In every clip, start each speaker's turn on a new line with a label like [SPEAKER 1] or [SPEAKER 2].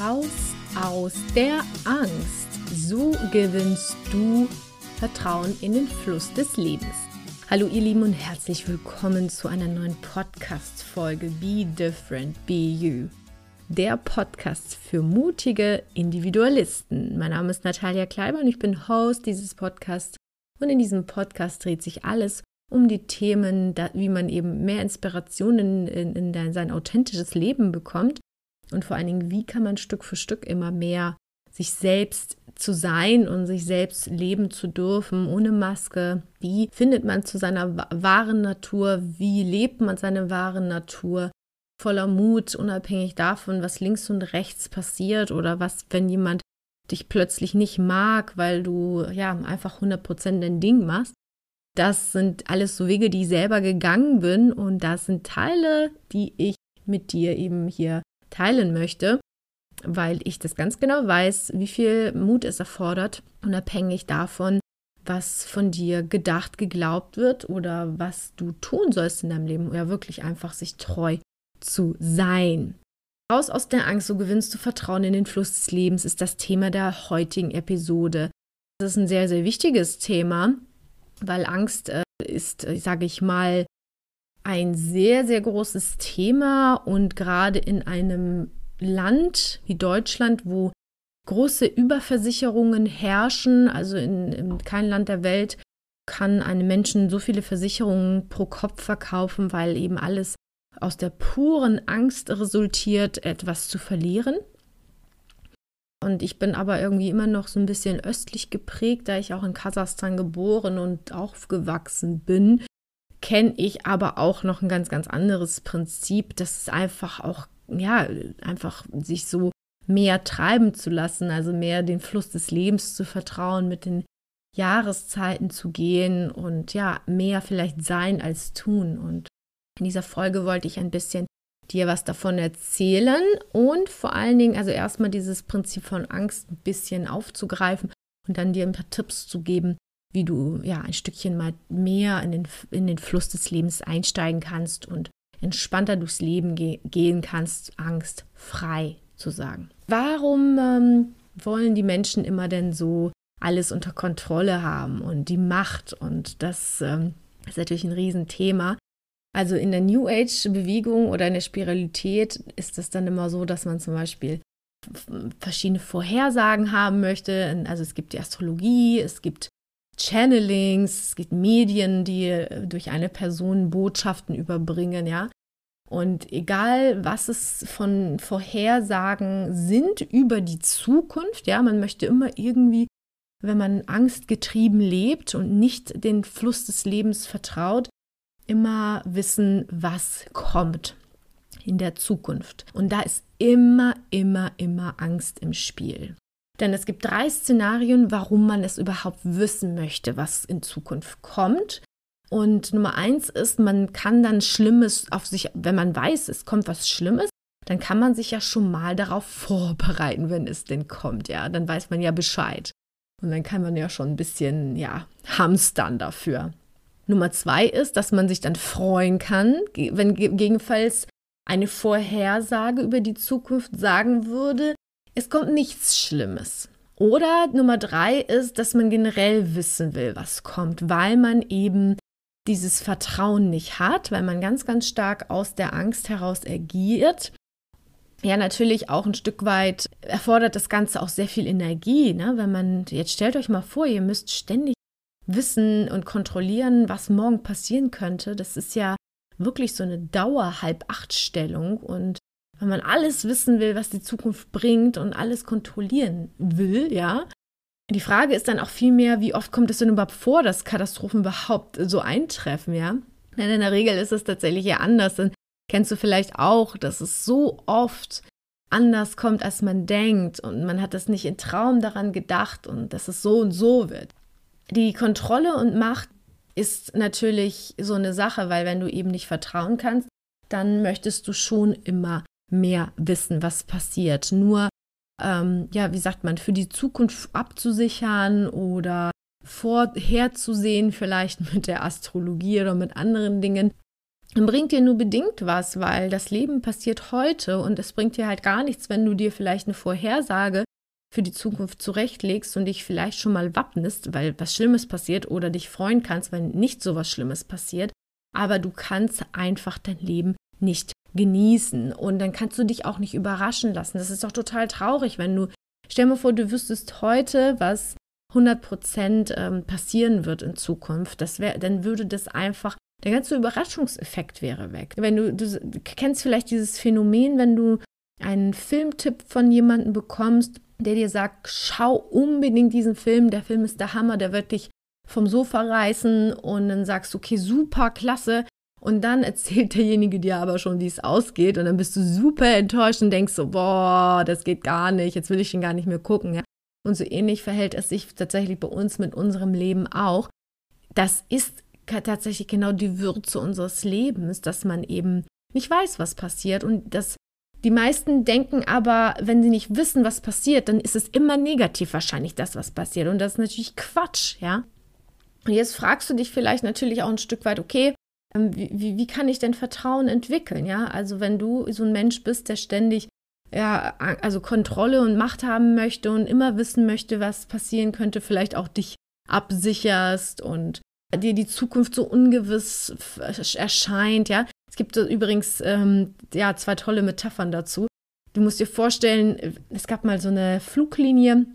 [SPEAKER 1] Raus aus der Angst. So gewinnst du Vertrauen in den Fluss des Lebens. Hallo ihr Lieben und herzlich willkommen zu einer neuen Podcast-Folge Be Different, Be You. Der Podcast für mutige Individualisten. Mein Name ist Natalia Kleiber und ich bin Host dieses Podcasts. Und in diesem Podcast dreht sich alles um die Themen, wie man eben mehr Inspirationen in, in, in sein authentisches Leben bekommt und vor allen Dingen, wie kann man Stück für Stück immer mehr sich selbst zu sein und sich selbst leben zu dürfen ohne Maske? Wie findet man zu seiner wahren Natur? Wie lebt man seine wahre Natur? Voller Mut, unabhängig davon, was links und rechts passiert oder was, wenn jemand dich plötzlich nicht mag, weil du ja einfach 100% dein Ding machst. Das sind alles so Wege, die ich selber gegangen bin und das sind Teile, die ich mit dir eben hier teilen möchte, weil ich das ganz genau weiß, wie viel Mut es erfordert, unabhängig davon, was von dir gedacht, geglaubt wird oder was du tun sollst in deinem Leben, ja wirklich einfach sich treu zu sein. Raus aus der Angst, so gewinnst du Vertrauen in den Fluss des Lebens, ist das Thema der heutigen Episode. Das ist ein sehr, sehr wichtiges Thema, weil Angst äh, ist, äh, sage ich mal, ein sehr, sehr großes Thema und gerade in einem Land wie Deutschland, wo große Überversicherungen herrschen, also in, in kein Land der Welt kann einem Menschen so viele Versicherungen pro Kopf verkaufen, weil eben alles aus der puren Angst resultiert, etwas zu verlieren. Und ich bin aber irgendwie immer noch so ein bisschen östlich geprägt, da ich auch in Kasachstan geboren und aufgewachsen bin kenne ich aber auch noch ein ganz, ganz anderes Prinzip, das ist einfach auch, ja, einfach sich so mehr treiben zu lassen, also mehr den Fluss des Lebens zu vertrauen, mit den Jahreszeiten zu gehen und ja, mehr vielleicht sein als tun. Und in dieser Folge wollte ich ein bisschen dir was davon erzählen und vor allen Dingen, also erstmal dieses Prinzip von Angst ein bisschen aufzugreifen und dann dir ein paar Tipps zu geben, wie du ja ein Stückchen mal mehr in den, in den Fluss des Lebens einsteigen kannst und entspannter durchs Leben ge gehen kannst, Angst frei zu sagen. Warum ähm, wollen die Menschen immer denn so alles unter Kontrolle haben und die Macht? Und das ähm, ist natürlich ein Riesenthema. Also in der New Age-Bewegung oder in der Spiralität ist es dann immer so, dass man zum Beispiel verschiedene Vorhersagen haben möchte. Also es gibt die Astrologie, es gibt Channelings, es gibt Medien, die äh, durch eine Person Botschaften überbringen, ja. Und egal, was es von Vorhersagen sind über die Zukunft, ja, man möchte immer irgendwie, wenn man angstgetrieben lebt und nicht den Fluss des Lebens vertraut, immer wissen, was kommt in der Zukunft. Und da ist immer, immer, immer Angst im Spiel. Denn es gibt drei Szenarien, warum man es überhaupt wissen möchte, was in Zukunft kommt. Und Nummer eins ist, man kann dann Schlimmes auf sich, wenn man weiß, es kommt was Schlimmes, dann kann man sich ja schon mal darauf vorbereiten, wenn es denn kommt. Ja, dann weiß man ja Bescheid. Und dann kann man ja schon ein bisschen, ja, hamstern dafür. Nummer zwei ist, dass man sich dann freuen kann, wenn gegebenenfalls eine Vorhersage über die Zukunft sagen würde, es kommt nichts Schlimmes. Oder Nummer drei ist, dass man generell wissen will, was kommt, weil man eben dieses Vertrauen nicht hat, weil man ganz, ganz stark aus der Angst heraus agiert. Ja, natürlich auch ein Stück weit erfordert das Ganze auch sehr viel Energie. Ne? Wenn man, jetzt stellt euch mal vor, ihr müsst ständig wissen und kontrollieren, was morgen passieren könnte. Das ist ja wirklich so eine Dauer-Halb-Acht-Stellung und wenn man alles wissen will, was die Zukunft bringt und alles kontrollieren will, ja. Die Frage ist dann auch vielmehr, wie oft kommt es denn überhaupt vor, dass Katastrophen überhaupt so eintreffen, ja? Denn in der Regel ist es tatsächlich ja anders. Dann kennst du vielleicht auch, dass es so oft anders kommt, als man denkt und man hat das nicht in Traum daran gedacht und dass es so und so wird. Die Kontrolle und Macht ist natürlich so eine Sache, weil wenn du eben nicht vertrauen kannst, dann möchtest du schon immer mehr wissen, was passiert. Nur, ähm, ja, wie sagt man, für die Zukunft abzusichern oder vorherzusehen, vielleicht mit der Astrologie oder mit anderen Dingen, bringt dir nur bedingt was, weil das Leben passiert heute und es bringt dir halt gar nichts, wenn du dir vielleicht eine Vorhersage für die Zukunft zurechtlegst und dich vielleicht schon mal wappnest, weil was Schlimmes passiert oder dich freuen kannst, wenn nicht so was Schlimmes passiert. Aber du kannst einfach dein Leben nicht genießen und dann kannst du dich auch nicht überraschen lassen. Das ist doch total traurig, wenn du, stell dir vor, du wüsstest heute, was 100 Prozent ähm, passieren wird in Zukunft. Das wär, dann würde das einfach der ganze Überraschungseffekt wäre weg. Wenn du, du kennst vielleicht dieses Phänomen, wenn du einen Filmtipp von jemandem bekommst, der dir sagt, schau unbedingt diesen Film, der Film ist der Hammer, der wird dich vom Sofa reißen und dann sagst du, okay, super, klasse. Und dann erzählt derjenige dir aber schon, wie es ausgeht und dann bist du super enttäuscht und denkst so, boah, das geht gar nicht, jetzt will ich ihn gar nicht mehr gucken. Ja? Und so ähnlich verhält es sich tatsächlich bei uns mit unserem Leben auch. Das ist tatsächlich genau die Würze unseres Lebens, dass man eben nicht weiß, was passiert und dass die meisten denken aber, wenn sie nicht wissen, was passiert, dann ist es immer negativ wahrscheinlich das, was passiert. Und das ist natürlich Quatsch, ja. Und jetzt fragst du dich vielleicht natürlich auch ein Stück weit, okay, wie, wie, wie kann ich denn Vertrauen entwickeln, ja? Also wenn du so ein Mensch bist, der ständig ja, also Kontrolle und Macht haben möchte und immer wissen möchte, was passieren könnte, vielleicht auch dich absicherst und dir die Zukunft so ungewiss erscheint, ja. Es gibt übrigens ähm, ja, zwei tolle Metaphern dazu. Du musst dir vorstellen, es gab mal so eine Fluglinie,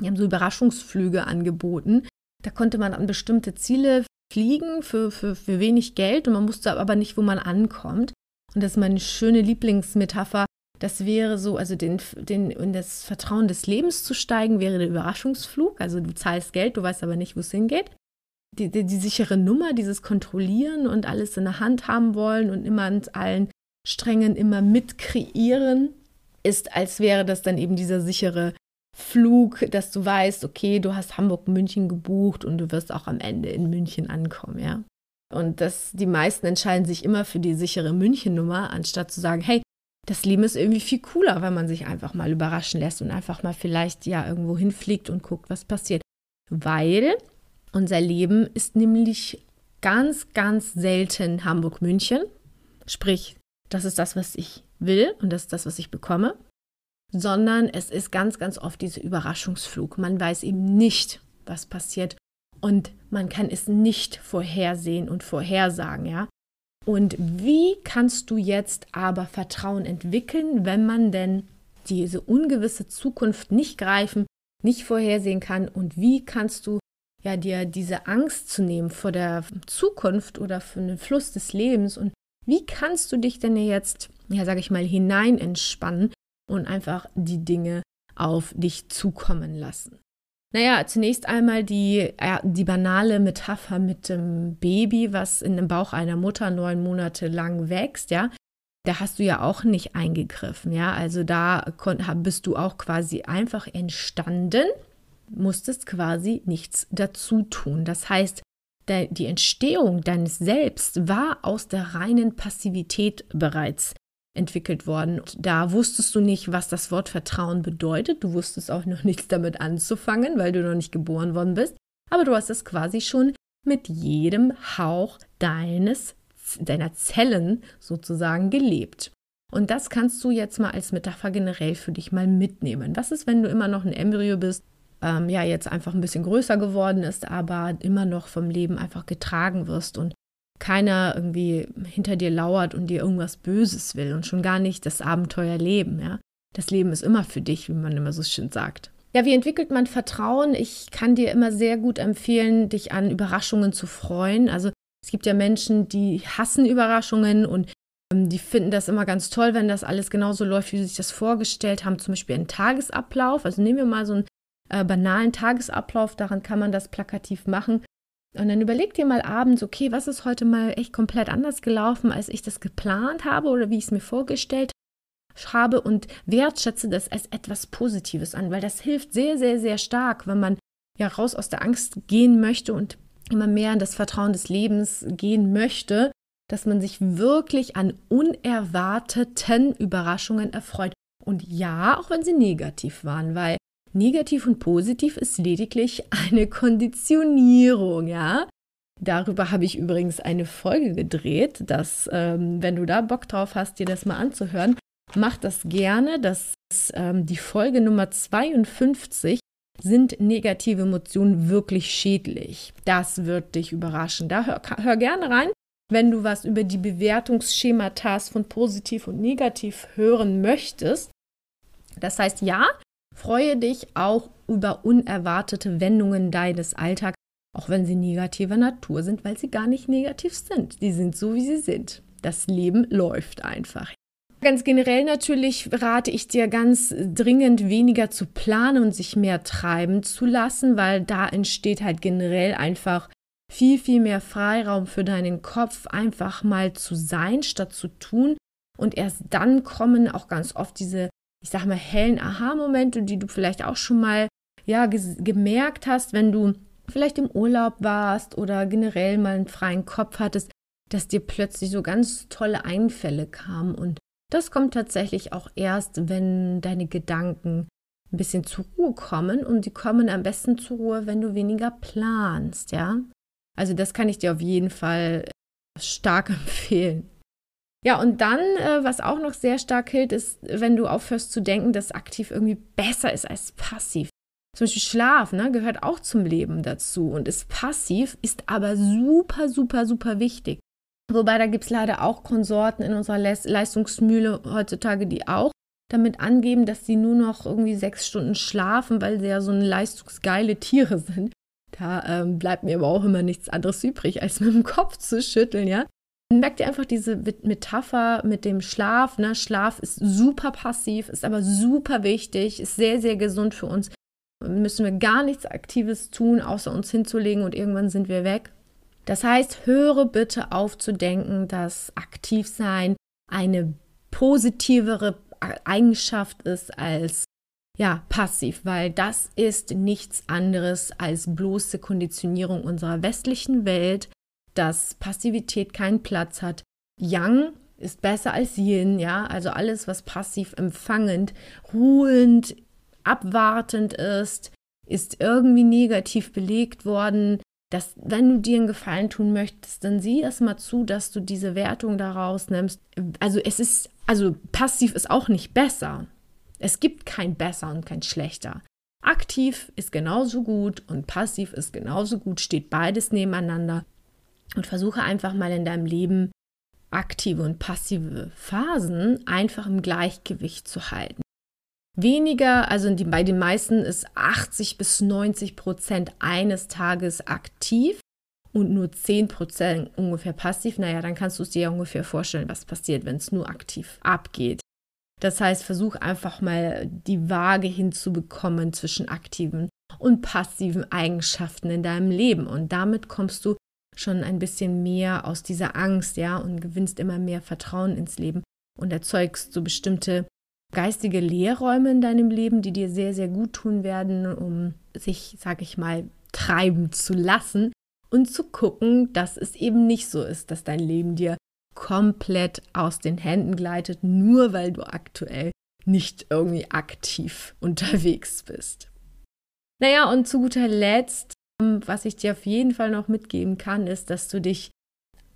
[SPEAKER 1] die haben so Überraschungsflüge angeboten. Da konnte man an bestimmte Ziele fliegen für, für, für wenig Geld und man wusste aber nicht, wo man ankommt. Und das ist meine schöne Lieblingsmetapher. Das wäre so, also den, den, in das Vertrauen des Lebens zu steigen, wäre der Überraschungsflug. Also du zahlst Geld, du weißt aber nicht, wo es hingeht die, die, die sichere Nummer, dieses Kontrollieren und alles in der Hand haben wollen und immer an allen Strängen immer mitkreieren, ist, als wäre das dann eben dieser sichere Flug, dass du weißt, okay, du hast Hamburg-München gebucht und du wirst auch am Ende in München ankommen, ja. Und das, die meisten entscheiden sich immer für die sichere München-Nummer, anstatt zu sagen, hey, das Leben ist irgendwie viel cooler, wenn man sich einfach mal überraschen lässt und einfach mal vielleicht ja irgendwo hinfliegt und guckt, was passiert. Weil unser Leben ist nämlich ganz, ganz selten Hamburg-München. Sprich, das ist das, was ich will und das ist das, was ich bekomme. Sondern es ist ganz, ganz oft dieser Überraschungsflug. Man weiß eben nicht, was passiert und man kann es nicht vorhersehen und vorhersagen, ja. Und wie kannst du jetzt aber Vertrauen entwickeln, wenn man denn diese ungewisse Zukunft nicht greifen, nicht vorhersehen kann? Und wie kannst du ja, dir diese Angst zu nehmen vor der Zukunft oder für den Fluss des Lebens und wie kannst du dich denn jetzt, ja, sage ich mal, hinein entspannen und einfach die Dinge auf dich zukommen lassen? Naja, zunächst einmal die, ja, die banale Metapher mit dem Baby, was in dem Bauch einer Mutter neun Monate lang wächst, ja. Da hast du ja auch nicht eingegriffen, ja. Also da bist du auch quasi einfach entstanden musstest quasi nichts dazu tun. Das heißt, die Entstehung deines Selbst war aus der reinen Passivität bereits entwickelt worden. Da wusstest du nicht, was das Wort Vertrauen bedeutet. Du wusstest auch noch nichts damit anzufangen, weil du noch nicht geboren worden bist. Aber du hast es quasi schon mit jedem Hauch deines, deiner Zellen sozusagen gelebt. Und das kannst du jetzt mal als Metapher generell für dich mal mitnehmen. Was ist, wenn du immer noch ein Embryo bist ähm, ja jetzt einfach ein bisschen größer geworden ist, aber immer noch vom Leben einfach getragen wirst und keiner irgendwie hinter dir lauert und dir irgendwas Böses will und schon gar nicht das Abenteuer leben, ja. Das Leben ist immer für dich, wie man immer so schön sagt. Ja, wie entwickelt man Vertrauen? Ich kann dir immer sehr gut empfehlen, dich an Überraschungen zu freuen. Also es gibt ja Menschen, die hassen Überraschungen und ähm, die finden das immer ganz toll, wenn das alles genauso läuft, wie sie sich das vorgestellt haben. Zum Beispiel einen Tagesablauf. Also nehmen wir mal so einen äh, banalen Tagesablauf, daran kann man das plakativ machen. Und dann überleg dir mal abends, okay, was ist heute mal echt komplett anders gelaufen, als ich das geplant habe oder wie ich es mir vorgestellt habe und wertschätze das als etwas Positives an, weil das hilft sehr, sehr, sehr stark, wenn man ja raus aus der Angst gehen möchte und immer mehr in das Vertrauen des Lebens gehen möchte, dass man sich wirklich an unerwarteten Überraschungen erfreut. Und ja, auch wenn sie negativ waren, weil Negativ und positiv ist lediglich eine Konditionierung, ja. Darüber habe ich übrigens eine Folge gedreht, dass, ähm, wenn du da Bock drauf hast, dir das mal anzuhören, mach das gerne. Das ist ähm, die Folge Nummer 52. Sind negative Emotionen wirklich schädlich? Das wird dich überraschen. Da hör, hör gerne rein. Wenn du was über die Bewertungsschemata von positiv und negativ hören möchtest, das heißt, ja, freue dich auch über unerwartete Wendungen deines Alltags, auch wenn sie negativer Natur sind, weil sie gar nicht negativ sind. Die sind so, wie sie sind. Das Leben läuft einfach. Ganz generell natürlich rate ich dir ganz dringend weniger zu planen und sich mehr treiben zu lassen, weil da entsteht halt generell einfach viel, viel mehr Freiraum für deinen Kopf, einfach mal zu sein, statt zu tun. Und erst dann kommen auch ganz oft diese, ich sag mal, hellen Aha-Momente, die du vielleicht auch schon mal ja, gemerkt hast, wenn du vielleicht im Urlaub warst oder generell mal einen freien Kopf hattest, dass dir plötzlich so ganz tolle Einfälle kamen. Und das kommt tatsächlich auch erst, wenn deine Gedanken ein bisschen zur Ruhe kommen. Und die kommen am besten zur Ruhe, wenn du weniger planst, ja. Also das kann ich dir auf jeden Fall stark empfehlen. Ja, und dann, äh, was auch noch sehr stark hilft, ist, wenn du aufhörst zu denken, dass aktiv irgendwie besser ist als passiv. Zum Beispiel Schlaf ne, gehört auch zum Leben dazu und ist passiv, ist aber super, super, super wichtig. Wobei da gibt es leider auch Konsorten in unserer Leistungsmühle heutzutage, die auch damit angeben, dass sie nur noch irgendwie sechs Stunden schlafen, weil sie ja so leistungsgeile Tiere sind. Da ähm, bleibt mir aber auch immer nichts anderes übrig, als mit dem Kopf zu schütteln, ja. Merkt ihr einfach diese Metapher mit dem Schlaf. Ne? Schlaf ist super passiv, ist aber super wichtig, ist sehr, sehr gesund für uns müssen wir gar nichts Aktives tun, außer uns hinzulegen und irgendwann sind wir weg. Das heißt, höre bitte auf zu denken, dass Aktivsein eine positivere Eigenschaft ist als ja, passiv, weil das ist nichts anderes als bloße Konditionierung unserer westlichen Welt, dass Passivität keinen Platz hat. Yang ist besser als Yin, ja, also alles, was passiv empfangend, ruhend, abwartend ist, ist irgendwie negativ belegt worden. Dass, wenn du dir einen Gefallen tun möchtest, dann sieh erst mal zu, dass du diese Wertung daraus nimmst. Also es ist, also passiv ist auch nicht besser. Es gibt kein besser und kein schlechter. Aktiv ist genauso gut und passiv ist genauso gut, steht beides nebeneinander. Und versuche einfach mal in deinem Leben aktive und passive Phasen einfach im Gleichgewicht zu halten. Weniger, also die, bei den meisten ist 80 bis 90 Prozent eines Tages aktiv und nur 10 Prozent ungefähr passiv. Naja, dann kannst du es dir ja ungefähr vorstellen, was passiert, wenn es nur aktiv abgeht. Das heißt, versuch einfach mal die Waage hinzubekommen zwischen aktiven und passiven Eigenschaften in deinem Leben. Und damit kommst du schon ein bisschen mehr aus dieser Angst, ja, und gewinnst immer mehr Vertrauen ins Leben und erzeugst so bestimmte geistige Lehrräume in deinem Leben, die dir sehr, sehr gut tun werden, um sich, sag ich mal, treiben zu lassen und zu gucken, dass es eben nicht so ist, dass dein Leben dir komplett aus den Händen gleitet, nur weil du aktuell nicht irgendwie aktiv unterwegs bist. Naja, und zu guter Letzt, was ich dir auf jeden Fall noch mitgeben kann, ist, dass du dich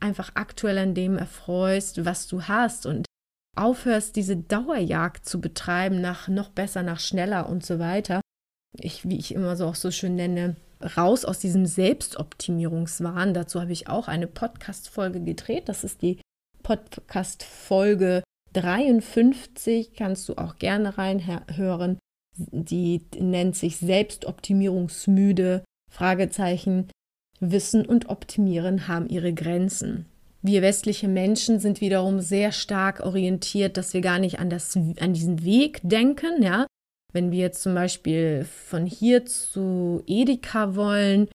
[SPEAKER 1] einfach aktuell an dem erfreust, was du hast und aufhörst, diese Dauerjagd zu betreiben nach noch besser, nach schneller und so weiter, ich, wie ich immer so auch so schön nenne, raus aus diesem Selbstoptimierungswahn. Dazu habe ich auch eine Podcast-Folge gedreht. Das ist die Podcast-Folge 53. Kannst du auch gerne reinhören. Die nennt sich Selbstoptimierungsmüde. Fragezeichen. Wissen und Optimieren haben ihre Grenzen. Wir westliche Menschen sind wiederum sehr stark orientiert, dass wir gar nicht an, das, an diesen Weg denken. Ja? Wenn wir jetzt zum Beispiel von hier zu Edeka wollen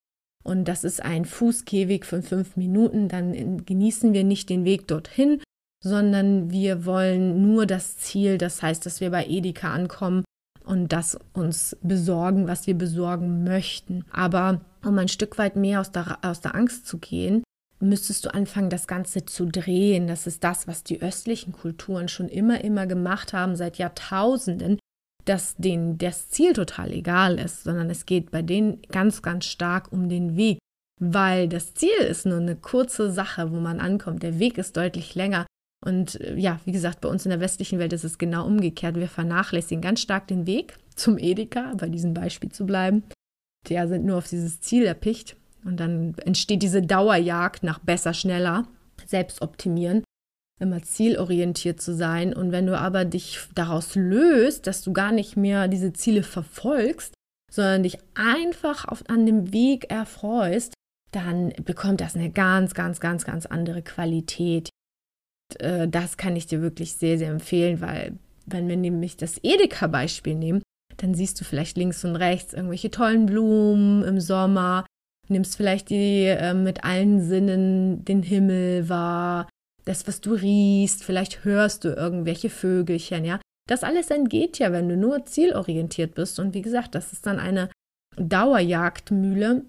[SPEAKER 1] und das ist ein Fußgehweg von fünf Minuten, dann genießen wir nicht den Weg dorthin, sondern wir wollen nur das Ziel, das heißt, dass wir bei Edeka ankommen und das uns besorgen, was wir besorgen möchten. Aber um ein Stück weit mehr aus der, aus der Angst zu gehen, müsstest du anfangen, das Ganze zu drehen. Das ist das, was die östlichen Kulturen schon immer, immer gemacht haben, seit Jahrtausenden, dass denen das Ziel total egal ist, sondern es geht bei denen ganz, ganz stark um den Weg. weil das Ziel ist nur eine kurze Sache, wo man ankommt. Der Weg ist deutlich länger. Und äh, ja, wie gesagt, bei uns in der westlichen Welt ist es genau umgekehrt. Wir vernachlässigen ganz stark den Weg zum Edeka, bei diesem Beispiel zu bleiben. Der sind nur auf dieses Ziel erpicht. Und dann entsteht diese Dauerjagd nach besser, schneller, selbst optimieren, immer zielorientiert zu sein. Und wenn du aber dich daraus löst, dass du gar nicht mehr diese Ziele verfolgst, sondern dich einfach auf, an dem Weg erfreust, dann bekommt das eine ganz, ganz, ganz, ganz andere Qualität. Äh, das kann ich dir wirklich sehr, sehr empfehlen, weil wenn wir nämlich das Edeka-Beispiel nehmen, dann siehst du vielleicht links und rechts irgendwelche tollen Blumen im Sommer, nimmst vielleicht die äh, mit allen Sinnen den Himmel wahr, das, was du riechst, vielleicht hörst du irgendwelche Vögelchen, ja. Das alles entgeht ja, wenn du nur zielorientiert bist. Und wie gesagt, das ist dann eine Dauerjagdmühle,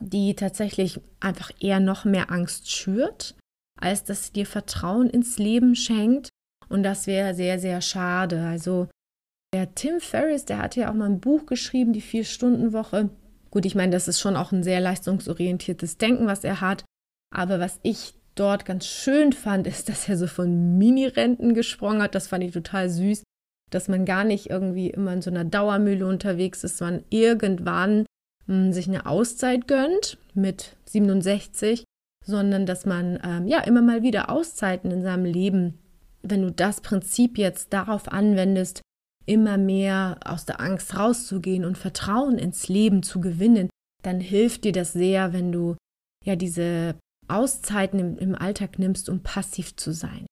[SPEAKER 1] die tatsächlich einfach eher noch mehr Angst schürt, als dass sie dir Vertrauen ins Leben schenkt. Und das wäre sehr, sehr schade. Also der Tim Ferriss, der hat ja auch mal ein Buch geschrieben, die Vier-Stunden-Woche. Gut, ich meine, das ist schon auch ein sehr leistungsorientiertes Denken, was er hat. Aber was ich dort ganz schön fand, ist, dass er so von Mini-Renten gesprochen hat. Das fand ich total süß, dass man gar nicht irgendwie immer in so einer Dauermühle unterwegs ist, sondern irgendwann mh, hm, sich eine Auszeit gönnt mit 67, sondern dass man ähm, ja immer mal wieder Auszeiten in seinem Leben, wenn du das Prinzip jetzt darauf anwendest, immer mehr aus der Angst rauszugehen und Vertrauen ins Leben zu gewinnen, dann hilft dir das sehr, wenn du ja diese Auszeiten im, im Alltag nimmst, um passiv zu sein.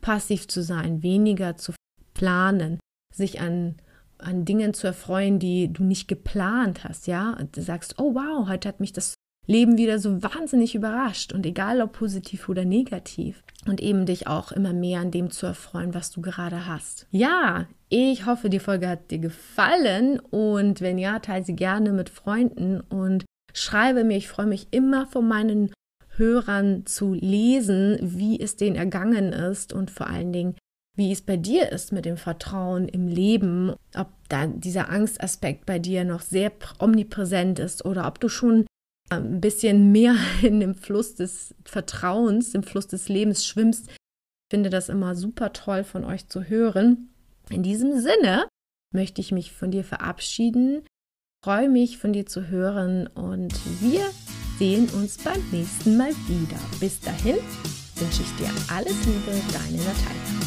[SPEAKER 1] Passiv zu sein, weniger zu planen, sich an, an Dingen zu erfreuen, die du nicht geplant hast, ja. Und du sagst, oh wow, heute hat mich das Leben wieder so wahnsinnig überrascht und egal ob positiv oder negativ. Und eben dich auch immer mehr an dem zu erfreuen, was du gerade hast. Ja, ich hoffe, die Folge hat dir gefallen und wenn ja, teile sie gerne mit Freunden und schreibe mir. Ich freue mich immer von meinen Hörern zu lesen, wie es denen ergangen ist und vor allen Dingen, wie es bei dir ist mit dem Vertrauen im Leben, ob da dieser Angstaspekt bei dir noch sehr omnipräsent ist oder ob du schon ein bisschen mehr in dem Fluss des Vertrauens, im Fluss des Lebens schwimmst. Ich finde das immer super toll von euch zu hören. In diesem Sinne möchte ich mich von dir verabschieden, freue mich von dir zu hören und wir sehen uns beim nächsten Mal wieder. Bis dahin wünsche ich dir alles Liebe, deine Natalia.